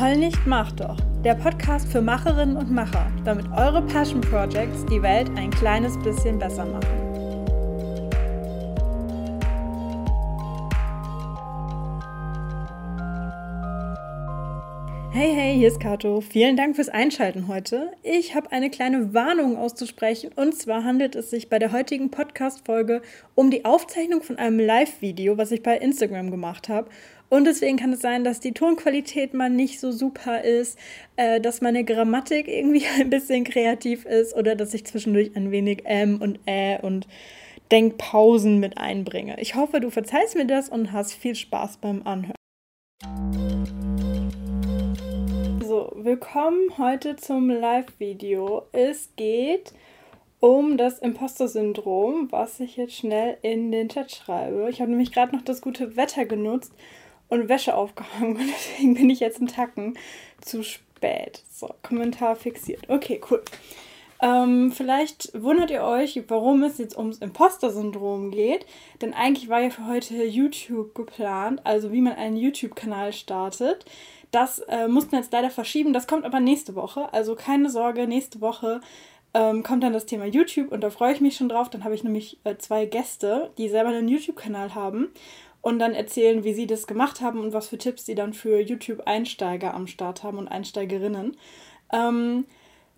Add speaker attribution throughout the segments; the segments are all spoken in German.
Speaker 1: Heul nicht, mach doch. Der Podcast für Macherinnen und Macher, damit eure Passion Projects die Welt ein kleines bisschen besser machen. Hey, hey, hier ist Kato. Vielen Dank fürs Einschalten heute. Ich habe eine kleine Warnung auszusprechen und zwar handelt es sich bei der heutigen Podcast-Folge um die Aufzeichnung von einem Live-Video, was ich bei Instagram gemacht habe. Und deswegen kann es sein, dass die Tonqualität mal nicht so super ist, äh, dass meine Grammatik irgendwie ein bisschen kreativ ist oder dass ich zwischendurch ein wenig M und Ä und Denkpausen mit einbringe. Ich hoffe, du verzeihst mir das und hast viel Spaß beim Anhören. So, willkommen heute zum Live-Video. Es geht um das Imposter-Syndrom, was ich jetzt schnell in den Chat schreibe. Ich habe nämlich gerade noch das gute Wetter genutzt und Wäsche aufgehangen und deswegen bin ich jetzt einen Tacken zu spät. So, Kommentar fixiert. Okay, cool. Ähm, vielleicht wundert ihr euch, warum es jetzt ums Imposter-Syndrom geht. Denn eigentlich war ja für heute YouTube geplant, also wie man einen YouTube-Kanal startet. Das äh, mussten wir jetzt leider verschieben. Das kommt aber nächste Woche. Also keine Sorge, nächste Woche ähm, kommt dann das Thema YouTube und da freue ich mich schon drauf. Dann habe ich nämlich äh, zwei Gäste, die selber einen YouTube-Kanal haben und dann erzählen, wie sie das gemacht haben und was für Tipps sie dann für YouTube-Einsteiger am Start haben und Einsteigerinnen. Ähm,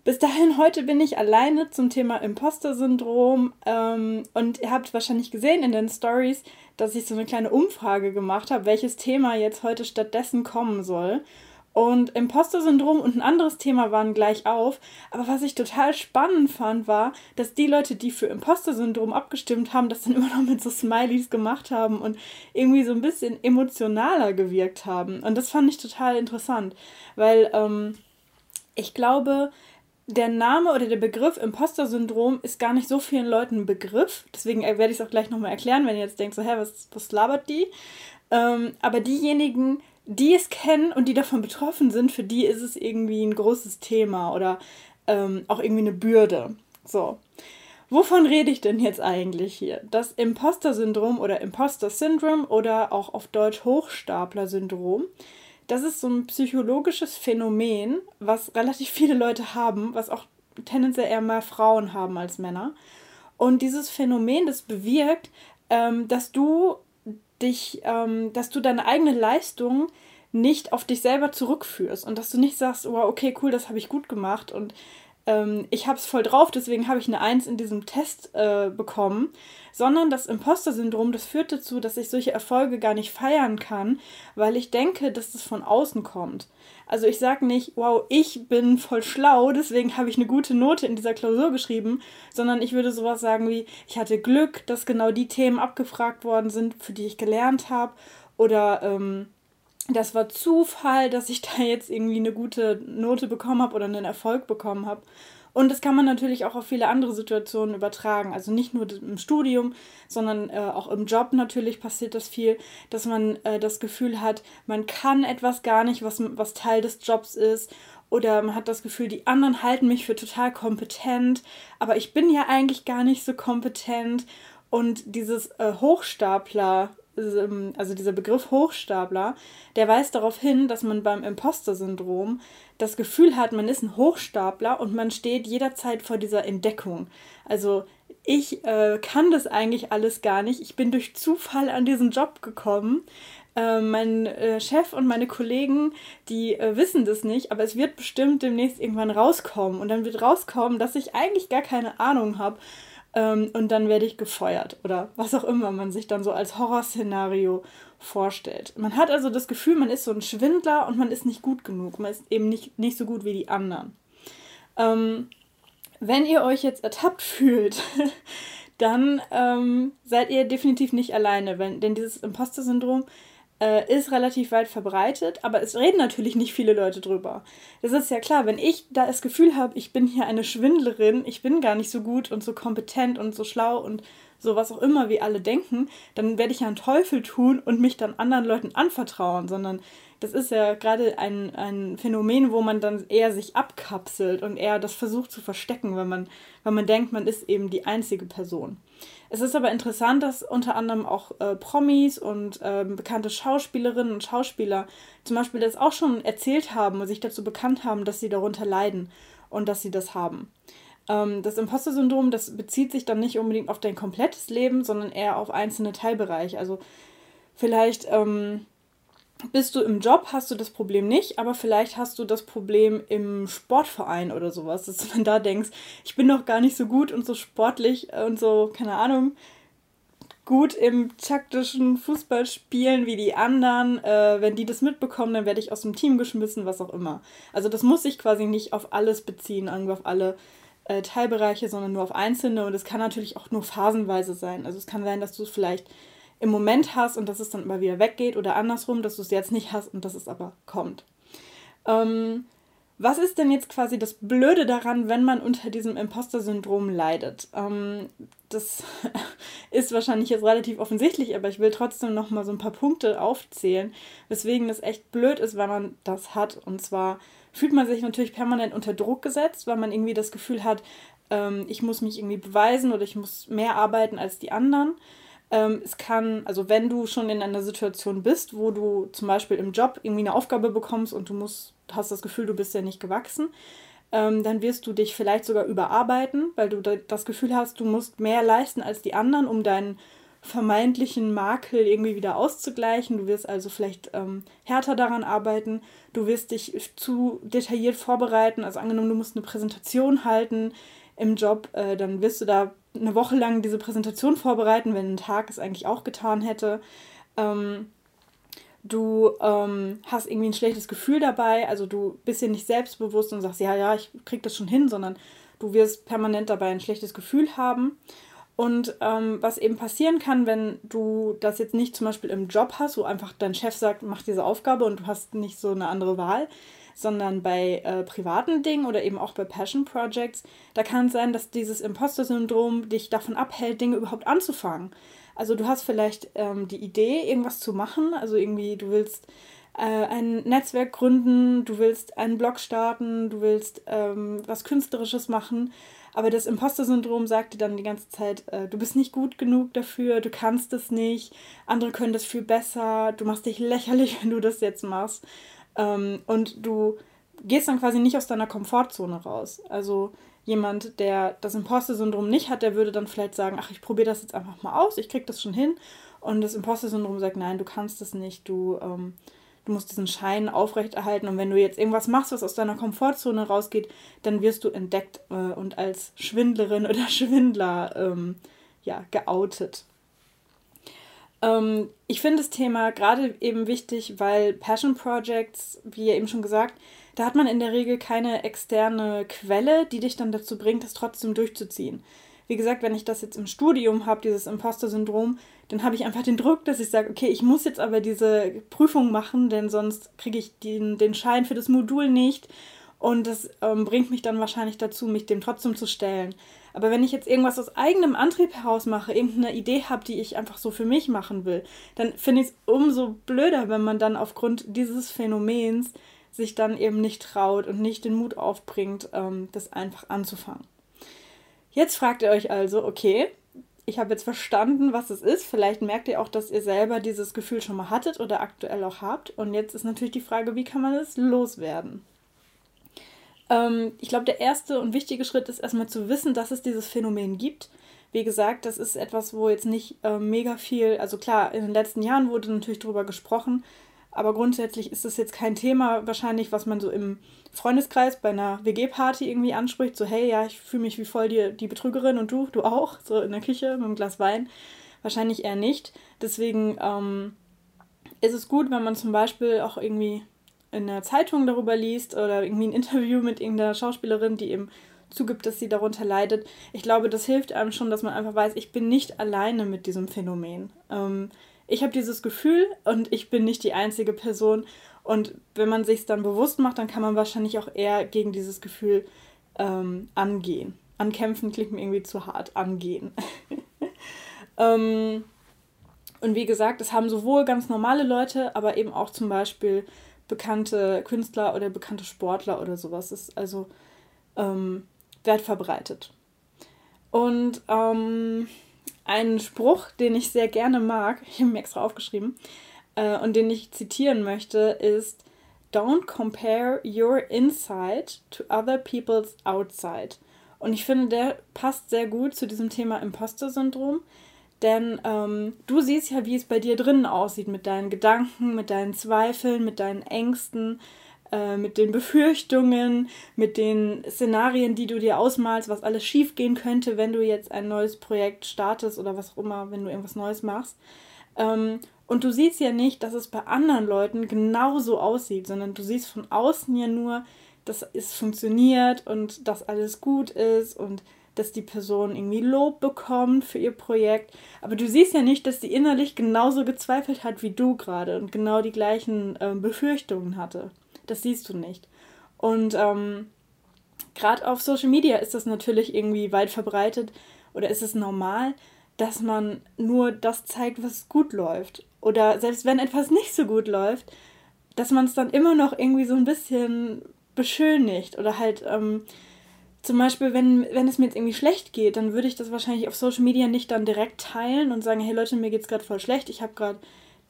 Speaker 1: bis dahin, heute bin ich alleine zum Thema Imposter-Syndrom ähm, und ihr habt wahrscheinlich gesehen in den Stories, dass ich so eine kleine Umfrage gemacht habe, welches Thema jetzt heute stattdessen kommen soll. Und Imposter-Syndrom und ein anderes Thema waren gleich auf. Aber was ich total spannend fand, war, dass die Leute, die für Imposter-Syndrom abgestimmt haben, das dann immer noch mit so Smileys gemacht haben und irgendwie so ein bisschen emotionaler gewirkt haben. Und das fand ich total interessant, weil ähm, ich glaube, der Name oder der Begriff Imposter-Syndrom ist gar nicht so vielen Leuten ein Begriff. Deswegen werde ich es auch gleich nochmal erklären, wenn ihr jetzt denkt, so, hä, was, was labert die? Ähm, aber diejenigen, die es kennen und die davon betroffen sind, für die ist es irgendwie ein großes Thema oder ähm, auch irgendwie eine Bürde. So. Wovon rede ich denn jetzt eigentlich hier? Das Imposter-Syndrom oder Imposter-Syndrom oder auch auf Deutsch Hochstapler-Syndrom, das ist so ein psychologisches Phänomen, was relativ viele Leute haben, was auch tendenziell eher mehr Frauen haben als Männer. Und dieses Phänomen, das bewirkt, ähm, dass du dich, ähm, dass du deine eigene Leistung nicht auf dich selber zurückführst und dass du nicht sagst, oh, okay, cool, das habe ich gut gemacht und ähm, ich habe es voll drauf, deswegen habe ich eine Eins in diesem Test äh, bekommen, sondern das Imposter-Syndrom, das führt dazu, dass ich solche Erfolge gar nicht feiern kann, weil ich denke, dass das von außen kommt. Also ich sage nicht, wow, ich bin voll schlau, deswegen habe ich eine gute Note in dieser Klausur geschrieben, sondern ich würde sowas sagen wie, ich hatte Glück, dass genau die Themen abgefragt worden sind, für die ich gelernt habe oder ähm, das war Zufall, dass ich da jetzt irgendwie eine gute Note bekommen habe oder einen Erfolg bekommen habe. Und das kann man natürlich auch auf viele andere Situationen übertragen. Also nicht nur im Studium, sondern äh, auch im Job natürlich passiert das viel, dass man äh, das Gefühl hat, man kann etwas gar nicht, was, was Teil des Jobs ist. Oder man hat das Gefühl, die anderen halten mich für total kompetent, aber ich bin ja eigentlich gar nicht so kompetent. Und dieses äh, Hochstapler also dieser Begriff Hochstapler, der weist darauf hin, dass man beim Imposter-Syndrom das Gefühl hat, man ist ein Hochstapler und man steht jederzeit vor dieser Entdeckung. Also ich äh, kann das eigentlich alles gar nicht. Ich bin durch Zufall an diesen Job gekommen. Äh, mein äh, Chef und meine Kollegen, die äh, wissen das nicht, aber es wird bestimmt demnächst irgendwann rauskommen. Und dann wird rauskommen, dass ich eigentlich gar keine Ahnung habe ähm, und dann werde ich gefeuert oder was auch immer man sich dann so als Horrorszenario vorstellt. Man hat also das Gefühl, man ist so ein Schwindler und man ist nicht gut genug. Man ist eben nicht, nicht so gut wie die anderen. Ähm, wenn ihr euch jetzt ertappt fühlt, dann ähm, seid ihr definitiv nicht alleine, wenn, denn dieses Imposter-Syndrom äh, ist relativ weit verbreitet, aber es reden natürlich nicht viele Leute drüber. Das ist ja klar, wenn ich da das Gefühl habe, ich bin hier eine Schwindlerin, ich bin gar nicht so gut und so kompetent und so schlau und so was auch immer, wie alle denken, dann werde ich ja einen Teufel tun und mich dann anderen Leuten anvertrauen, sondern das ist ja gerade ein, ein Phänomen, wo man dann eher sich abkapselt und eher das versucht zu verstecken, wenn man, wenn man denkt, man ist eben die einzige Person. Es ist aber interessant, dass unter anderem auch äh, Promis und äh, bekannte Schauspielerinnen und Schauspieler zum Beispiel das auch schon erzählt haben und sich dazu bekannt haben, dass sie darunter leiden und dass sie das haben. Ähm, das Imposter-Syndrom, das bezieht sich dann nicht unbedingt auf dein komplettes Leben, sondern eher auf einzelne Teilbereiche. Also vielleicht ähm, bist du im Job, hast du das Problem nicht, aber vielleicht hast du das Problem im Sportverein oder sowas, dass du dann da denkst, ich bin doch gar nicht so gut und so sportlich und so, keine Ahnung, gut im taktischen Fußballspielen wie die anderen. Äh, wenn die das mitbekommen, dann werde ich aus dem Team geschmissen, was auch immer. Also das muss sich quasi nicht auf alles beziehen, auf alle äh, Teilbereiche, sondern nur auf einzelne. Und es kann natürlich auch nur phasenweise sein. Also es kann sein, dass du es vielleicht im Moment hast und dass es dann immer wieder weggeht oder andersrum, dass du es jetzt nicht hast und dass es aber kommt. Ähm, was ist denn jetzt quasi das Blöde daran, wenn man unter diesem Imposter-Syndrom leidet? Ähm, das ist wahrscheinlich jetzt relativ offensichtlich, aber ich will trotzdem noch mal so ein paar Punkte aufzählen, weswegen es echt blöd ist, wenn man das hat. Und zwar fühlt man sich natürlich permanent unter Druck gesetzt, weil man irgendwie das Gefühl hat, ähm, ich muss mich irgendwie beweisen oder ich muss mehr arbeiten als die anderen. Ähm, es kann, also wenn du schon in einer Situation bist, wo du zum Beispiel im Job irgendwie eine Aufgabe bekommst und du musst, hast das Gefühl, du bist ja nicht gewachsen, ähm, dann wirst du dich vielleicht sogar überarbeiten, weil du das Gefühl hast, du musst mehr leisten als die anderen, um deinen vermeintlichen Makel irgendwie wieder auszugleichen. Du wirst also vielleicht ähm, härter daran arbeiten. Du wirst dich zu detailliert vorbereiten. Also angenommen, du musst eine Präsentation halten im Job, äh, dann wirst du da eine Woche lang diese Präsentation vorbereiten, wenn ein Tag es eigentlich auch getan hätte. Ähm, du ähm, hast irgendwie ein schlechtes Gefühl dabei, also du bist dir nicht selbstbewusst und sagst, ja, ja, ich krieg das schon hin, sondern du wirst permanent dabei ein schlechtes Gefühl haben. Und ähm, was eben passieren kann, wenn du das jetzt nicht zum Beispiel im Job hast, wo einfach dein Chef sagt, mach diese Aufgabe und du hast nicht so eine andere Wahl, sondern bei äh, privaten Dingen oder eben auch bei Passion Projects, da kann es sein, dass dieses Imposter-Syndrom dich davon abhält, Dinge überhaupt anzufangen. Also du hast vielleicht ähm, die Idee, irgendwas zu machen, also irgendwie du willst äh, ein Netzwerk gründen, du willst einen Blog starten, du willst ähm, was Künstlerisches machen, aber das Imposter-Syndrom sagt dir dann die ganze Zeit, äh, du bist nicht gut genug dafür, du kannst es nicht, andere können das viel besser, du machst dich lächerlich, wenn du das jetzt machst. Ähm, und du gehst dann quasi nicht aus deiner Komfortzone raus. Also jemand, der das Imposter-Syndrom nicht hat, der würde dann vielleicht sagen, ach, ich probiere das jetzt einfach mal aus, ich krieg das schon hin. Und das Imposter-Syndrom sagt, nein, du kannst das nicht, du, ähm, du musst diesen Schein aufrechterhalten. Und wenn du jetzt irgendwas machst, was aus deiner Komfortzone rausgeht, dann wirst du entdeckt äh, und als Schwindlerin oder Schwindler ähm, ja, geoutet. Ähm, ich finde das Thema gerade eben wichtig, weil Passion Projects, wie ja eben schon gesagt, da hat man in der Regel keine externe Quelle, die dich dann dazu bringt, das trotzdem durchzuziehen. Wie gesagt, wenn ich das jetzt im Studium habe, dieses Imposter-Syndrom, dann habe ich einfach den Druck, dass ich sage, okay, ich muss jetzt aber diese Prüfung machen, denn sonst kriege ich den, den Schein für das Modul nicht. Und das ähm, bringt mich dann wahrscheinlich dazu, mich dem trotzdem zu stellen. Aber wenn ich jetzt irgendwas aus eigenem Antrieb heraus mache, irgendeine Idee habe, die ich einfach so für mich machen will, dann finde ich es umso blöder, wenn man dann aufgrund dieses Phänomens sich dann eben nicht traut und nicht den Mut aufbringt, ähm, das einfach anzufangen. Jetzt fragt ihr euch also, okay, ich habe jetzt verstanden, was es ist. Vielleicht merkt ihr auch, dass ihr selber dieses Gefühl schon mal hattet oder aktuell auch habt. Und jetzt ist natürlich die Frage, wie kann man es loswerden? Ähm, ich glaube, der erste und wichtige Schritt ist erstmal zu wissen, dass es dieses Phänomen gibt. Wie gesagt, das ist etwas, wo jetzt nicht äh, mega viel, also klar, in den letzten Jahren wurde natürlich darüber gesprochen, aber grundsätzlich ist es jetzt kein Thema, wahrscheinlich, was man so im Freundeskreis bei einer WG-Party irgendwie anspricht. So, hey, ja, ich fühle mich wie voll die, die Betrügerin und du, du auch, so in der Küche mit einem Glas Wein. Wahrscheinlich eher nicht. Deswegen ähm, ist es gut, wenn man zum Beispiel auch irgendwie in der Zeitung darüber liest oder irgendwie ein Interview mit irgendeiner Schauspielerin, die eben zugibt, dass sie darunter leidet. Ich glaube, das hilft einem schon, dass man einfach weiß, ich bin nicht alleine mit diesem Phänomen. Ähm, ich habe dieses Gefühl und ich bin nicht die einzige Person. Und wenn man sich dann bewusst macht, dann kann man wahrscheinlich auch eher gegen dieses Gefühl ähm, angehen. Ankämpfen klingt mir irgendwie zu hart. Angehen. ähm, und wie gesagt, es haben sowohl ganz normale Leute, aber eben auch zum Beispiel bekannte Künstler oder bekannte Sportler oder sowas. Das ist also ähm, weit verbreitet. Und ähm, ein Spruch, den ich sehr gerne mag, ich habe mir extra aufgeschrieben, äh, und den ich zitieren möchte, ist Don't compare your inside to other people's outside. Und ich finde, der passt sehr gut zu diesem Thema Imposter-Syndrom. Denn ähm, du siehst ja, wie es bei dir drinnen aussieht mit deinen Gedanken, mit deinen Zweifeln, mit deinen Ängsten, äh, mit den Befürchtungen, mit den Szenarien, die du dir ausmalst, was alles schiefgehen könnte, wenn du jetzt ein neues Projekt startest oder was auch immer, wenn du irgendwas Neues machst. Ähm, und du siehst ja nicht, dass es bei anderen Leuten genauso aussieht, sondern du siehst von außen ja nur, dass es funktioniert und dass alles gut ist und dass die Person irgendwie Lob bekommt für ihr Projekt. Aber du siehst ja nicht, dass sie innerlich genauso gezweifelt hat wie du gerade und genau die gleichen äh, Befürchtungen hatte. Das siehst du nicht. Und ähm, gerade auf Social Media ist das natürlich irgendwie weit verbreitet oder ist es normal, dass man nur das zeigt, was gut läuft. Oder selbst wenn etwas nicht so gut läuft, dass man es dann immer noch irgendwie so ein bisschen beschönigt. Oder halt ähm, zum Beispiel, wenn, wenn es mir jetzt irgendwie schlecht geht, dann würde ich das wahrscheinlich auf Social Media nicht dann direkt teilen und sagen, hey Leute, mir geht es gerade voll schlecht, ich habe gerade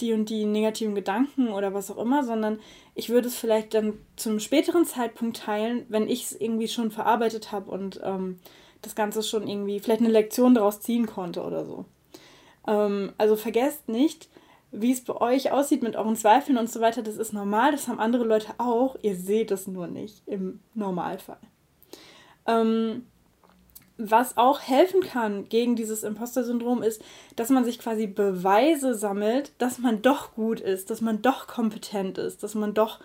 Speaker 1: die und die negativen Gedanken oder was auch immer, sondern ich würde es vielleicht dann zum späteren Zeitpunkt teilen, wenn ich es irgendwie schon verarbeitet habe und ähm, das Ganze schon irgendwie vielleicht eine Lektion daraus ziehen konnte oder so. Ähm, also vergesst nicht, wie es bei euch aussieht mit euren Zweifeln und so weiter. Das ist normal, das haben andere Leute auch. Ihr seht es nur nicht im Normalfall. Ähm, was auch helfen kann gegen dieses Imposter-Syndrom ist, dass man sich quasi Beweise sammelt, dass man doch gut ist, dass man doch kompetent ist, dass man doch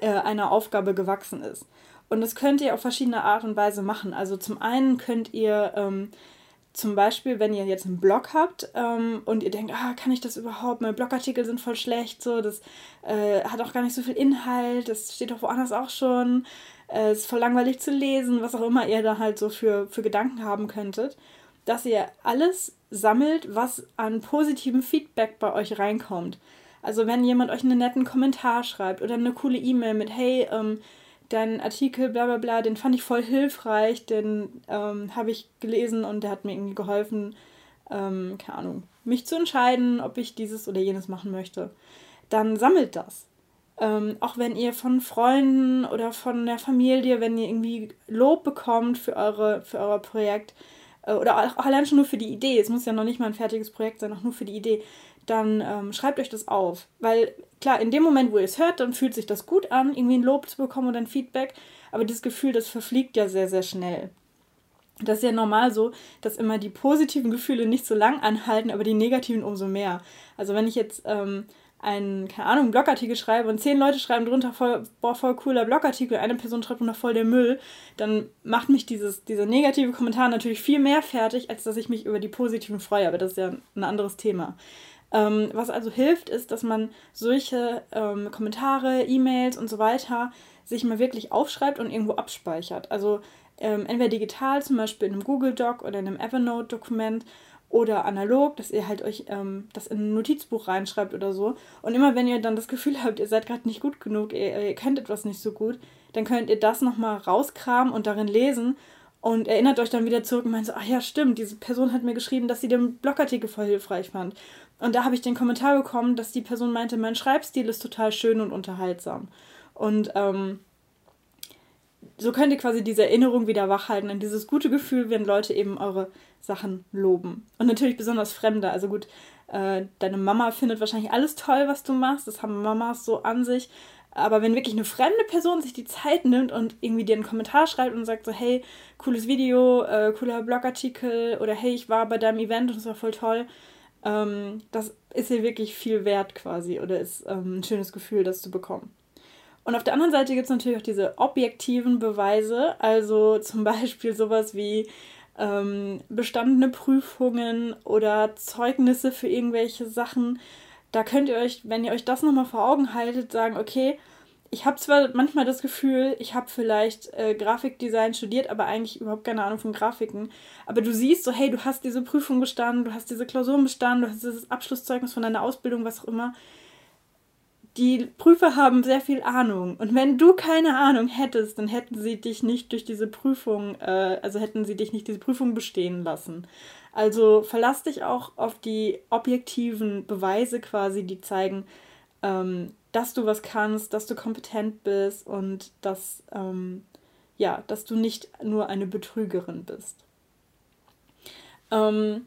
Speaker 1: äh, einer Aufgabe gewachsen ist. Und das könnt ihr auf verschiedene Art und Weise machen. Also zum einen könnt ihr ähm, zum Beispiel, wenn ihr jetzt einen Blog habt ähm, und ihr denkt, ah, kann ich das überhaupt? Meine Blogartikel sind voll schlecht, so, das äh, hat auch gar nicht so viel Inhalt, das steht doch woanders auch schon, äh, ist voll langweilig zu lesen, was auch immer ihr da halt so für, für Gedanken haben könntet, dass ihr alles sammelt, was an positivem Feedback bei euch reinkommt. Also wenn jemand euch einen netten Kommentar schreibt oder eine coole E-Mail mit, hey, ähm, dein Artikel, bla bla bla, den fand ich voll hilfreich, den ähm, habe ich gelesen und der hat mir irgendwie geholfen, ähm, keine Ahnung, mich zu entscheiden, ob ich dieses oder jenes machen möchte. Dann sammelt das. Ähm, auch wenn ihr von Freunden oder von der Familie, wenn ihr irgendwie Lob bekommt für, eure, für euer Projekt äh, oder auch allein schon nur für die Idee, es muss ja noch nicht mal ein fertiges Projekt sein, auch nur für die Idee, dann ähm, schreibt euch das auf. Weil klar, in dem Moment, wo ihr es hört, dann fühlt sich das gut an, irgendwie ein Lob zu bekommen oder ein Feedback. Aber dieses Gefühl, das verfliegt ja sehr, sehr schnell. Das ist ja normal so, dass immer die positiven Gefühle nicht so lang anhalten, aber die negativen umso mehr. Also wenn ich jetzt ähm, einen, keine Ahnung, Blogartikel schreibe und zehn Leute schreiben drunter voll, boah, voll cooler Blogartikel, eine Person schreibt drunter voll der Müll, dann macht mich dieses, dieser negative Kommentar natürlich viel mehr fertig, als dass ich mich über die positiven freue. Aber das ist ja ein anderes Thema. Ähm, was also hilft, ist, dass man solche ähm, Kommentare, E-Mails und so weiter sich mal wirklich aufschreibt und irgendwo abspeichert. Also ähm, entweder digital, zum Beispiel in einem Google Doc oder in einem Evernote-Dokument oder analog, dass ihr halt euch ähm, das in ein Notizbuch reinschreibt oder so. Und immer wenn ihr dann das Gefühl habt, ihr seid gerade nicht gut genug, ihr, ihr könnt etwas nicht so gut, dann könnt ihr das nochmal rauskramen und darin lesen und erinnert euch dann wieder zurück und meint so, ach ja, stimmt, diese Person hat mir geschrieben, dass sie den Blogartikel voll hilfreich fand. Und da habe ich den Kommentar bekommen, dass die Person meinte, mein Schreibstil ist total schön und unterhaltsam. Und ähm, so könnt ihr quasi diese Erinnerung wieder wachhalten an dieses gute Gefühl, wenn Leute eben eure Sachen loben. Und natürlich besonders Fremde. Also gut, äh, deine Mama findet wahrscheinlich alles toll, was du machst. Das haben Mamas so an sich. Aber wenn wirklich eine fremde Person sich die Zeit nimmt und irgendwie dir einen Kommentar schreibt und sagt so, hey, cooles Video, äh, cooler Blogartikel oder hey, ich war bei deinem Event und es war voll toll, ähm, das ist ihr wirklich viel wert quasi oder ist ähm, ein schönes Gefühl, das zu bekommen. Und auf der anderen Seite gibt es natürlich auch diese objektiven Beweise, also zum Beispiel sowas wie ähm, bestandene Prüfungen oder Zeugnisse für irgendwelche Sachen. Da könnt ihr euch, wenn ihr euch das nochmal vor Augen haltet, sagen, okay, ich habe zwar manchmal das Gefühl, ich habe vielleicht äh, Grafikdesign studiert, aber eigentlich überhaupt keine Ahnung von Grafiken. Aber du siehst so, hey, du hast diese Prüfung bestanden, du hast diese Klausuren bestanden, du hast dieses Abschlusszeugnis von deiner Ausbildung, was auch immer. Die Prüfer haben sehr viel Ahnung. Und wenn du keine Ahnung hättest, dann hätten sie dich nicht durch diese Prüfung, äh, also hätten sie dich nicht diese Prüfung bestehen lassen. Also verlass dich auch auf die objektiven Beweise quasi, die zeigen, ähm, dass du was kannst, dass du kompetent bist und dass, ähm, ja, dass du nicht nur eine Betrügerin bist. Ähm,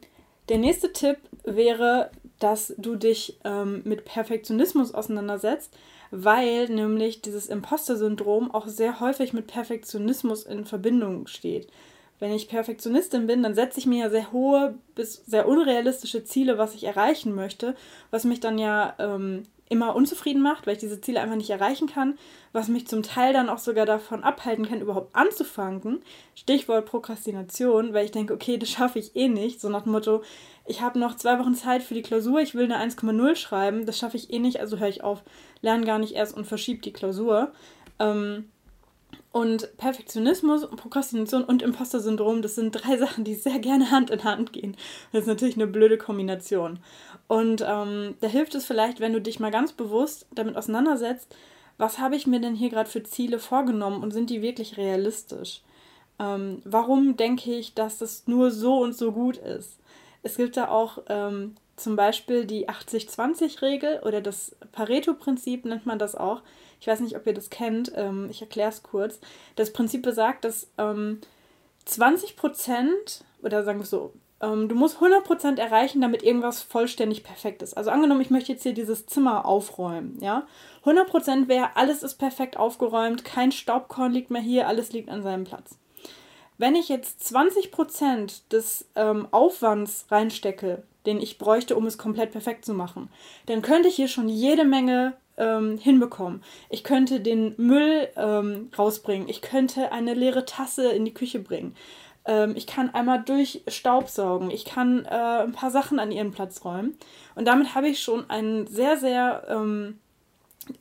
Speaker 1: der nächste Tipp wäre, dass du dich ähm, mit Perfektionismus auseinandersetzt, weil nämlich dieses Imposter-Syndrom auch sehr häufig mit Perfektionismus in Verbindung steht. Wenn ich Perfektionistin bin, dann setze ich mir ja sehr hohe bis sehr unrealistische Ziele, was ich erreichen möchte, was mich dann ja ähm, immer unzufrieden macht, weil ich diese Ziele einfach nicht erreichen kann, was mich zum Teil dann auch sogar davon abhalten kann, überhaupt anzufangen. Stichwort Prokrastination, weil ich denke, okay, das schaffe ich eh nicht. So nach dem Motto, ich habe noch zwei Wochen Zeit für die Klausur, ich will eine 1,0 schreiben, das schaffe ich eh nicht, also höre ich auf, lerne gar nicht erst und verschiebe die Klausur. Ähm, und Perfektionismus, Prokrastination und Imposter-Syndrom, das sind drei Sachen, die sehr gerne Hand in Hand gehen. Das ist natürlich eine blöde Kombination. Und ähm, da hilft es vielleicht, wenn du dich mal ganz bewusst damit auseinandersetzt, was habe ich mir denn hier gerade für Ziele vorgenommen und sind die wirklich realistisch? Ähm, warum denke ich, dass das nur so und so gut ist? Es gibt da auch ähm, zum Beispiel die 80-20-Regel oder das Pareto-Prinzip nennt man das auch. Ich weiß nicht, ob ihr das kennt. Ähm, ich erkläre es kurz. Das Prinzip besagt, dass ähm, 20 Prozent, oder sagen wir so, ähm, du musst 100 Prozent erreichen, damit irgendwas vollständig perfekt ist. Also angenommen, ich möchte jetzt hier dieses Zimmer aufräumen, ja. 100 Prozent wäre, alles ist perfekt aufgeräumt, kein Staubkorn liegt mehr hier, alles liegt an seinem Platz. Wenn ich jetzt 20 Prozent des ähm, Aufwands reinstecke, den ich bräuchte, um es komplett perfekt zu machen, dann könnte ich hier schon jede Menge ähm, hinbekommen. Ich könnte den Müll ähm, rausbringen. Ich könnte eine leere Tasse in die Küche bringen. Ähm, ich kann einmal durch Staubsaugen. Ich kann äh, ein paar Sachen an ihren Platz räumen. Und damit habe ich schon einen sehr, sehr, ähm,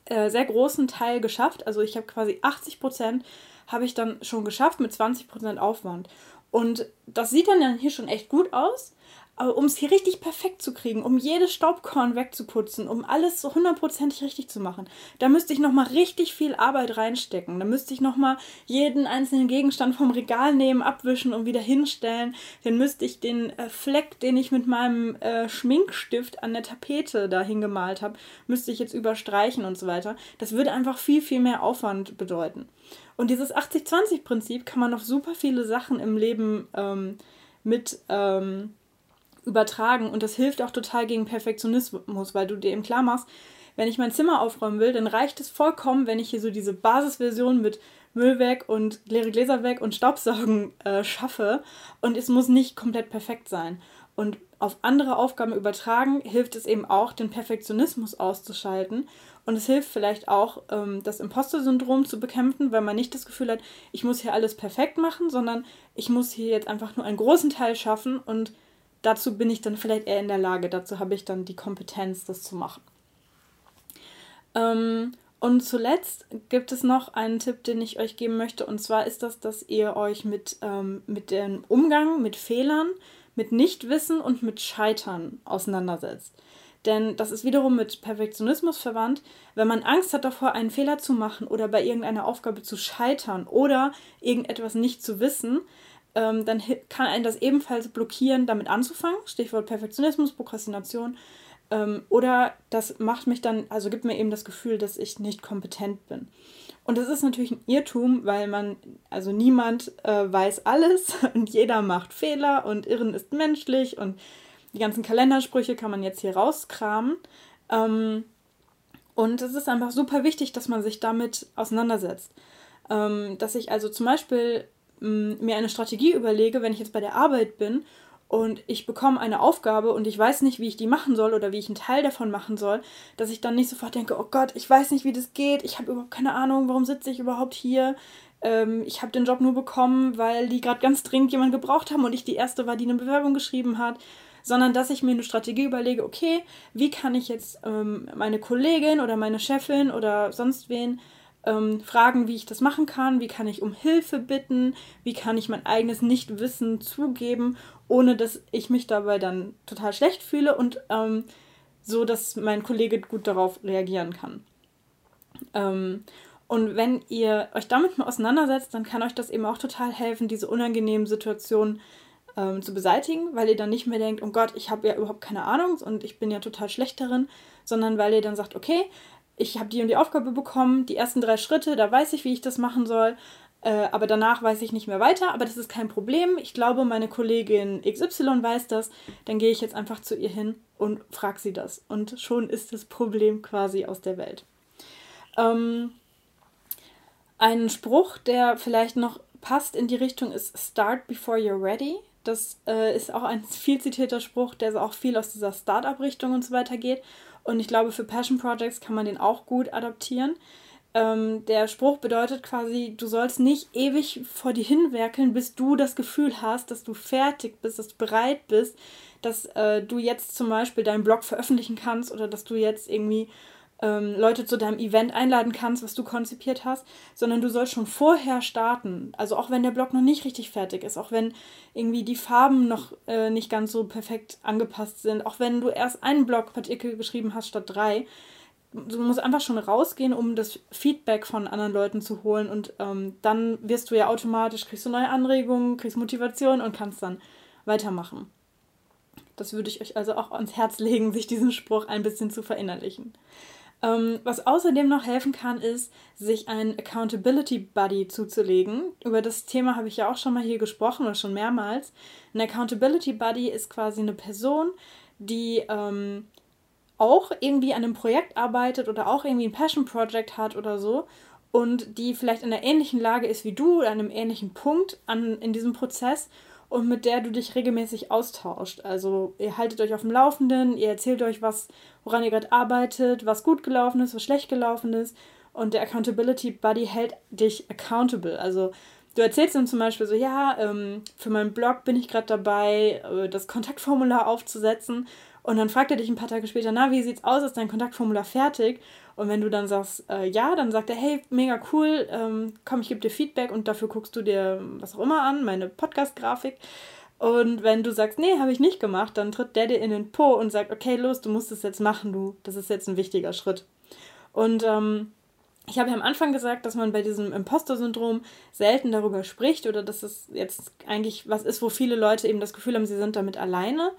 Speaker 1: äh, sehr großen Teil geschafft. Also ich habe quasi 80 Prozent habe ich dann schon geschafft mit 20 Prozent Aufwand. Und das sieht dann hier schon echt gut aus. Um es hier richtig perfekt zu kriegen, um jedes Staubkorn wegzuputzen, um alles so hundertprozentig richtig zu machen, da müsste ich nochmal richtig viel Arbeit reinstecken. Da müsste ich nochmal jeden einzelnen Gegenstand vom Regal nehmen, abwischen und wieder hinstellen. Dann müsste ich den äh, Fleck, den ich mit meinem äh, Schminkstift an der Tapete da hingemalt habe, müsste ich jetzt überstreichen und so weiter. Das würde einfach viel, viel mehr Aufwand bedeuten. Und dieses 80-20-Prinzip kann man auf super viele Sachen im Leben ähm, mit. Ähm, übertragen und das hilft auch total gegen Perfektionismus, weil du dir eben klar machst, wenn ich mein Zimmer aufräumen will, dann reicht es vollkommen, wenn ich hier so diese Basisversion mit Müll weg und leere Gläser weg und Staubsaugen äh, schaffe und es muss nicht komplett perfekt sein. Und auf andere Aufgaben übertragen hilft es eben auch, den Perfektionismus auszuschalten. Und es hilft vielleicht auch, ähm, das Imposter-Syndrom zu bekämpfen, weil man nicht das Gefühl hat, ich muss hier alles perfekt machen, sondern ich muss hier jetzt einfach nur einen großen Teil schaffen und dazu bin ich dann vielleicht eher in der Lage, dazu habe ich dann die Kompetenz, das zu machen. Ähm, und zuletzt gibt es noch einen Tipp, den ich euch geben möchte, und zwar ist das, dass ihr euch mit, ähm, mit dem Umgang mit Fehlern, mit Nichtwissen und mit Scheitern auseinandersetzt. Denn das ist wiederum mit Perfektionismus verwandt. Wenn man Angst hat davor, einen Fehler zu machen oder bei irgendeiner Aufgabe zu scheitern oder irgendetwas nicht zu wissen, ähm, dann kann einen das ebenfalls blockieren, damit anzufangen. Stichwort Perfektionismus, Prokrastination. Ähm, oder das macht mich dann, also gibt mir eben das Gefühl, dass ich nicht kompetent bin. Und das ist natürlich ein Irrtum, weil man, also niemand äh, weiß alles und jeder macht Fehler und Irren ist menschlich und die ganzen Kalendersprüche kann man jetzt hier rauskramen. Ähm, und es ist einfach super wichtig, dass man sich damit auseinandersetzt. Ähm, dass ich also zum Beispiel mir eine Strategie überlege, wenn ich jetzt bei der Arbeit bin und ich bekomme eine Aufgabe und ich weiß nicht, wie ich die machen soll oder wie ich einen Teil davon machen soll, dass ich dann nicht sofort denke, oh Gott, ich weiß nicht, wie das geht, ich habe überhaupt keine Ahnung, warum sitze ich überhaupt hier. Ähm, ich habe den Job nur bekommen, weil die gerade ganz dringend jemanden gebraucht haben und ich die erste war, die eine Bewerbung geschrieben hat sondern dass ich mir eine Strategie überlege, okay, wie kann ich jetzt ähm, meine Kollegin oder meine Chefin oder sonst wen ähm, fragen, wie ich das machen kann, wie kann ich um Hilfe bitten, wie kann ich mein eigenes Nichtwissen zugeben, ohne dass ich mich dabei dann total schlecht fühle und ähm, so, dass mein Kollege gut darauf reagieren kann. Ähm, und wenn ihr euch damit mal auseinandersetzt, dann kann euch das eben auch total helfen, diese unangenehmen Situationen ähm, zu beseitigen, weil ihr dann nicht mehr denkt, oh Gott, ich habe ja überhaupt keine Ahnung und ich bin ja total schlecht darin, sondern weil ihr dann sagt, okay, ich habe die und die Aufgabe bekommen, die ersten drei Schritte, da weiß ich, wie ich das machen soll, äh, aber danach weiß ich nicht mehr weiter, aber das ist kein Problem. Ich glaube, meine Kollegin XY weiß das, dann gehe ich jetzt einfach zu ihr hin und frage sie das. Und schon ist das Problem quasi aus der Welt. Ähm, ein Spruch, der vielleicht noch passt in die Richtung, ist Start before you're ready. Das äh, ist auch ein viel zitierter Spruch, der auch viel aus dieser Start-up-Richtung und so weiter geht. Und ich glaube, für Passion Projects kann man den auch gut adaptieren. Ähm, der Spruch bedeutet quasi, du sollst nicht ewig vor dir hinwerkeln, bis du das Gefühl hast, dass du fertig bist, dass du bereit bist, dass äh, du jetzt zum Beispiel deinen Blog veröffentlichen kannst oder dass du jetzt irgendwie ähm, Leute zu deinem Event einladen kannst, was du konzipiert hast, sondern du sollst schon vorher starten. Also auch wenn der Blog noch nicht richtig fertig ist, auch wenn irgendwie die Farben noch äh, nicht ganz so perfekt angepasst sind, auch wenn du erst einen Blogartikel geschrieben hast statt drei. Du musst einfach schon rausgehen, um das Feedback von anderen Leuten zu holen und ähm, dann wirst du ja automatisch, kriegst du neue Anregungen, kriegst Motivation und kannst dann weitermachen. Das würde ich euch also auch ans Herz legen, sich diesen Spruch ein bisschen zu verinnerlichen. Ähm, was außerdem noch helfen kann, ist, sich einen Accountability Buddy zuzulegen. Über das Thema habe ich ja auch schon mal hier gesprochen oder schon mehrmals. Ein Accountability Buddy ist quasi eine Person, die ähm, auch irgendwie an einem Projekt arbeitet oder auch irgendwie ein Passion Project hat oder so und die vielleicht in einer ähnlichen Lage ist wie du an einem ähnlichen Punkt an, in diesem Prozess und mit der du dich regelmäßig austauscht. Also ihr haltet euch auf dem Laufenden, ihr erzählt euch, was, woran ihr gerade arbeitet, was gut gelaufen ist, was schlecht gelaufen ist. Und der Accountability Buddy hält dich accountable. Also du erzählst ihm zum Beispiel so, ja, ähm, für meinen Blog bin ich gerade dabei, äh, das Kontaktformular aufzusetzen. Und dann fragt er dich ein paar Tage später, na, wie sieht's aus? Ist dein Kontaktformular fertig? Und wenn du dann sagst, äh, ja, dann sagt er, hey, mega cool, ähm, komm, ich gebe dir Feedback und dafür guckst du dir was auch immer an, meine Podcast-Grafik. Und wenn du sagst, nee, habe ich nicht gemacht, dann tritt der dir in den Po und sagt, okay, los, du musst es jetzt machen, du, das ist jetzt ein wichtiger Schritt. Und ähm, ich habe ja am Anfang gesagt, dass man bei diesem Imposter-Syndrom selten darüber spricht oder dass es jetzt eigentlich was ist, wo viele Leute eben das Gefühl haben, sie sind damit alleine.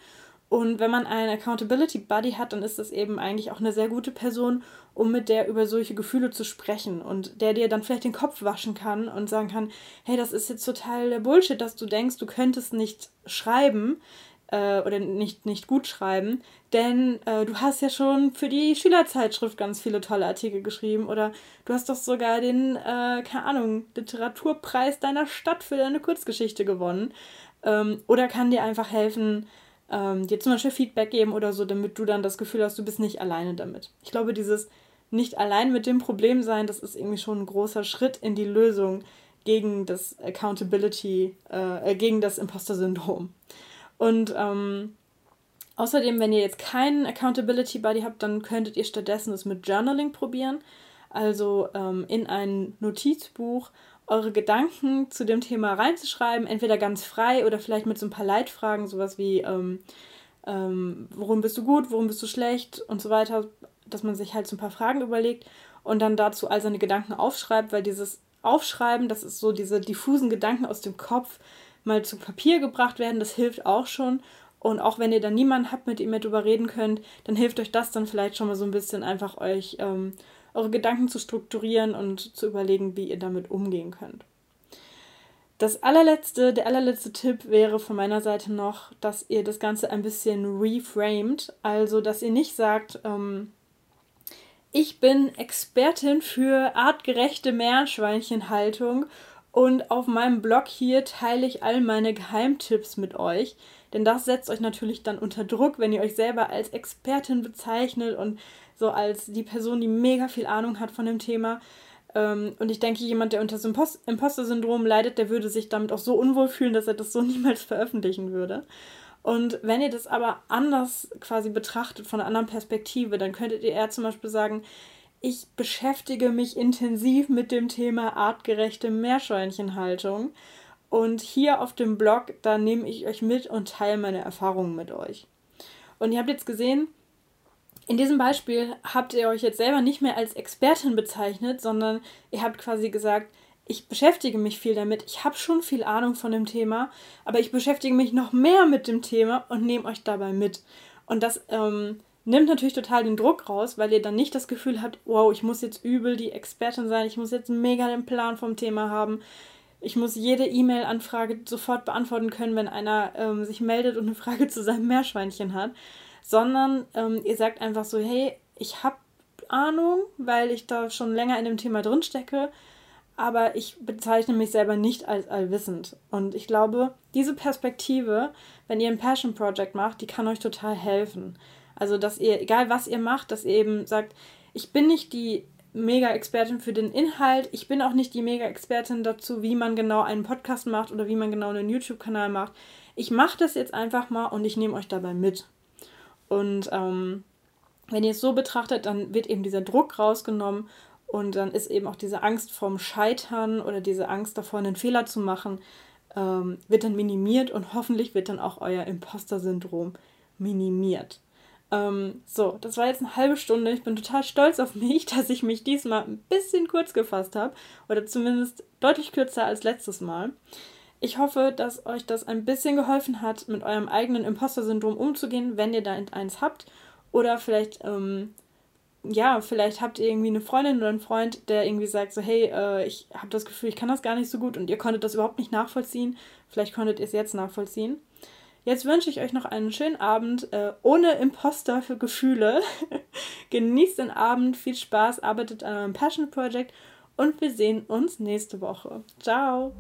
Speaker 1: Und wenn man einen Accountability Buddy hat, dann ist das eben eigentlich auch eine sehr gute Person, um mit der über solche Gefühle zu sprechen und der dir dann vielleicht den Kopf waschen kann und sagen kann, hey, das ist jetzt total der Bullshit, dass du denkst, du könntest nicht schreiben äh, oder nicht, nicht gut schreiben, denn äh, du hast ja schon für die Schülerzeitschrift ganz viele tolle Artikel geschrieben oder du hast doch sogar den, äh, keine Ahnung, Literaturpreis deiner Stadt für deine Kurzgeschichte gewonnen ähm, oder kann dir einfach helfen, ähm, dir zum Beispiel Feedback geben oder so, damit du dann das Gefühl hast, du bist nicht alleine damit. Ich glaube, dieses nicht allein mit dem Problem sein, das ist irgendwie schon ein großer Schritt in die Lösung gegen das Accountability, äh, gegen das Imposter-Syndrom. Und ähm, außerdem, wenn ihr jetzt keinen Accountability Buddy habt, dann könntet ihr stattdessen es mit Journaling probieren. Also ähm, in ein Notizbuch eure Gedanken zu dem Thema reinzuschreiben, entweder ganz frei oder vielleicht mit so ein paar Leitfragen, sowas wie, ähm, ähm, worum bist du gut, worum bist du schlecht und so weiter, dass man sich halt so ein paar Fragen überlegt und dann dazu all seine Gedanken aufschreibt, weil dieses Aufschreiben, das ist so diese diffusen Gedanken aus dem Kopf mal zu Papier gebracht werden, das hilft auch schon. Und auch wenn ihr dann niemanden habt, mit dem ihr drüber reden könnt, dann hilft euch das dann vielleicht schon mal so ein bisschen einfach euch ähm, eure Gedanken zu strukturieren und zu überlegen, wie ihr damit umgehen könnt. Das allerletzte, der allerletzte Tipp wäre von meiner Seite noch, dass ihr das Ganze ein bisschen reframed. Also, dass ihr nicht sagt, ähm, ich bin Expertin für artgerechte Meerschweinchenhaltung und auf meinem Blog hier teile ich all meine Geheimtipps mit euch. Denn das setzt euch natürlich dann unter Druck, wenn ihr euch selber als Expertin bezeichnet und so als die Person, die mega viel Ahnung hat von dem Thema. Ähm, und ich denke, jemand, der unter dem Imposter-Syndrom leidet, der würde sich damit auch so unwohl fühlen, dass er das so niemals veröffentlichen würde. Und wenn ihr das aber anders quasi betrachtet, von einer anderen Perspektive, dann könntet ihr eher zum Beispiel sagen, ich beschäftige mich intensiv mit dem Thema artgerechte Meerschweinchenhaltung. Und hier auf dem Blog, da nehme ich euch mit und teile meine Erfahrungen mit euch. Und ihr habt jetzt gesehen, in diesem Beispiel habt ihr euch jetzt selber nicht mehr als Expertin bezeichnet, sondern ihr habt quasi gesagt, ich beschäftige mich viel damit. Ich habe schon viel Ahnung von dem Thema, aber ich beschäftige mich noch mehr mit dem Thema und nehme euch dabei mit. Und das ähm, nimmt natürlich total den Druck raus, weil ihr dann nicht das Gefühl habt, wow, ich muss jetzt übel die Expertin sein, ich muss jetzt mega den Plan vom Thema haben. Ich muss jede E-Mail-Anfrage sofort beantworten können, wenn einer ähm, sich meldet und eine Frage zu seinem Meerschweinchen hat. Sondern ähm, ihr sagt einfach so, hey, ich habe Ahnung, weil ich da schon länger in dem Thema drinstecke aber ich bezeichne mich selber nicht als allwissend. Und ich glaube, diese Perspektive, wenn ihr ein Passion Project macht, die kann euch total helfen. Also, dass ihr, egal was ihr macht, dass ihr eben sagt, ich bin nicht die Mega-Expertin für den Inhalt, ich bin auch nicht die Mega-Expertin dazu, wie man genau einen Podcast macht oder wie man genau einen YouTube-Kanal macht. Ich mache das jetzt einfach mal und ich nehme euch dabei mit. Und ähm, wenn ihr es so betrachtet, dann wird eben dieser Druck rausgenommen und dann ist eben auch diese Angst vorm Scheitern oder diese Angst davor, einen Fehler zu machen, ähm, wird dann minimiert und hoffentlich wird dann auch euer Imposter-Syndrom minimiert. Ähm, so, das war jetzt eine halbe Stunde. Ich bin total stolz auf mich, dass ich mich diesmal ein bisschen kurz gefasst habe oder zumindest deutlich kürzer als letztes Mal. Ich hoffe, dass euch das ein bisschen geholfen hat, mit eurem eigenen Imposter-Syndrom umzugehen, wenn ihr da eins habt. Oder vielleicht ähm, ja, vielleicht habt ihr irgendwie eine Freundin oder einen Freund, der irgendwie sagt so, hey, äh, ich habe das Gefühl, ich kann das gar nicht so gut und ihr konntet das überhaupt nicht nachvollziehen. Vielleicht konntet ihr es jetzt nachvollziehen. Jetzt wünsche ich euch noch einen schönen Abend äh, ohne Imposter für Gefühle. Genießt den Abend, viel Spaß, arbeitet an eurem Passion Project und wir sehen uns nächste Woche. Ciao!